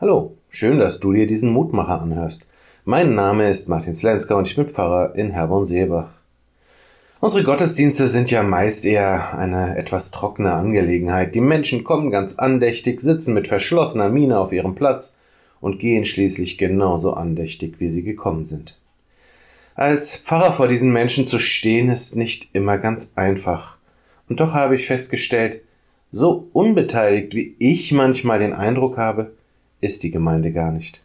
Hallo, schön, dass du dir diesen Mutmacher anhörst. Mein Name ist Martin Slenska und ich bin Pfarrer in Herborn-Seebach. Unsere Gottesdienste sind ja meist eher eine etwas trockene Angelegenheit. Die Menschen kommen ganz andächtig, sitzen mit verschlossener Miene auf ihrem Platz und gehen schließlich genauso andächtig, wie sie gekommen sind. Als Pfarrer vor diesen Menschen zu stehen, ist nicht immer ganz einfach. Und doch habe ich festgestellt, so unbeteiligt wie ich manchmal den Eindruck habe, ist die Gemeinde gar nicht.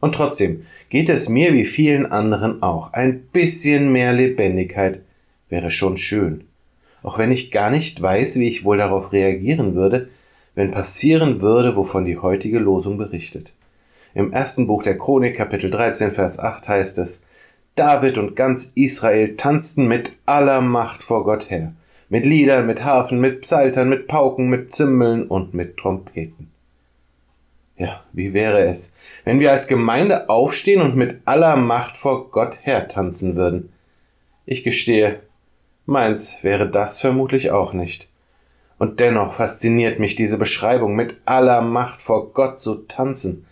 Und trotzdem geht es mir wie vielen anderen auch. Ein bisschen mehr Lebendigkeit wäre schon schön. Auch wenn ich gar nicht weiß, wie ich wohl darauf reagieren würde, wenn passieren würde, wovon die heutige Losung berichtet. Im ersten Buch der Chronik, Kapitel 13, Vers 8 heißt es, David und ganz Israel tanzten mit aller Macht vor Gott her, mit Liedern, mit Harfen, mit Psaltern, mit Pauken, mit Zimbeln und mit Trompeten. Ja, wie wäre es, wenn wir als Gemeinde aufstehen und mit aller Macht vor Gott hertanzen würden? Ich gestehe, meins wäre das vermutlich auch nicht. Und dennoch fasziniert mich diese Beschreibung, mit aller Macht vor Gott zu tanzen,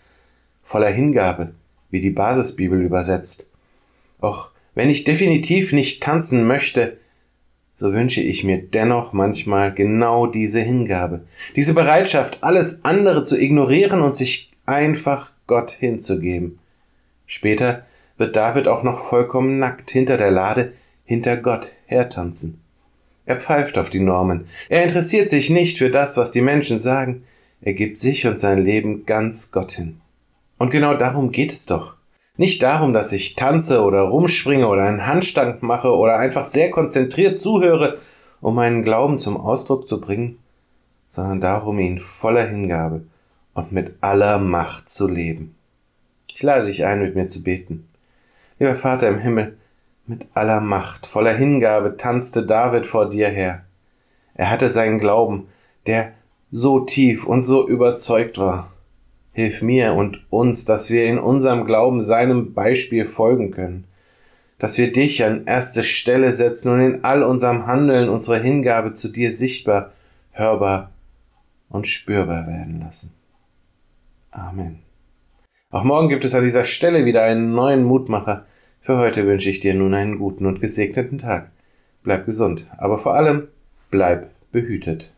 voller Hingabe, wie die Basisbibel übersetzt. Auch wenn ich definitiv nicht tanzen möchte, so wünsche ich mir dennoch manchmal genau diese Hingabe, diese Bereitschaft, alles andere zu ignorieren und sich einfach Gott hinzugeben. Später wird David auch noch vollkommen nackt hinter der Lade hinter Gott hertanzen. Er pfeift auf die Normen. Er interessiert sich nicht für das, was die Menschen sagen. Er gibt sich und sein Leben ganz Gott hin. Und genau darum geht es doch. Nicht darum, dass ich tanze oder rumspringe oder einen Handstand mache oder einfach sehr konzentriert zuhöre, um meinen Glauben zum Ausdruck zu bringen, sondern darum, ihn voller Hingabe und mit aller Macht zu leben. Ich lade dich ein, mit mir zu beten. Lieber Vater im Himmel, mit aller Macht, voller Hingabe tanzte David vor dir her. Er hatte seinen Glauben, der so tief und so überzeugt war. Hilf mir und uns, dass wir in unserem Glauben seinem Beispiel folgen können, dass wir dich an erste Stelle setzen und in all unserem Handeln unsere Hingabe zu dir sichtbar, hörbar und spürbar werden lassen. Amen. Auch morgen gibt es an dieser Stelle wieder einen neuen Mutmacher. Für heute wünsche ich dir nun einen guten und gesegneten Tag. Bleib gesund, aber vor allem bleib behütet.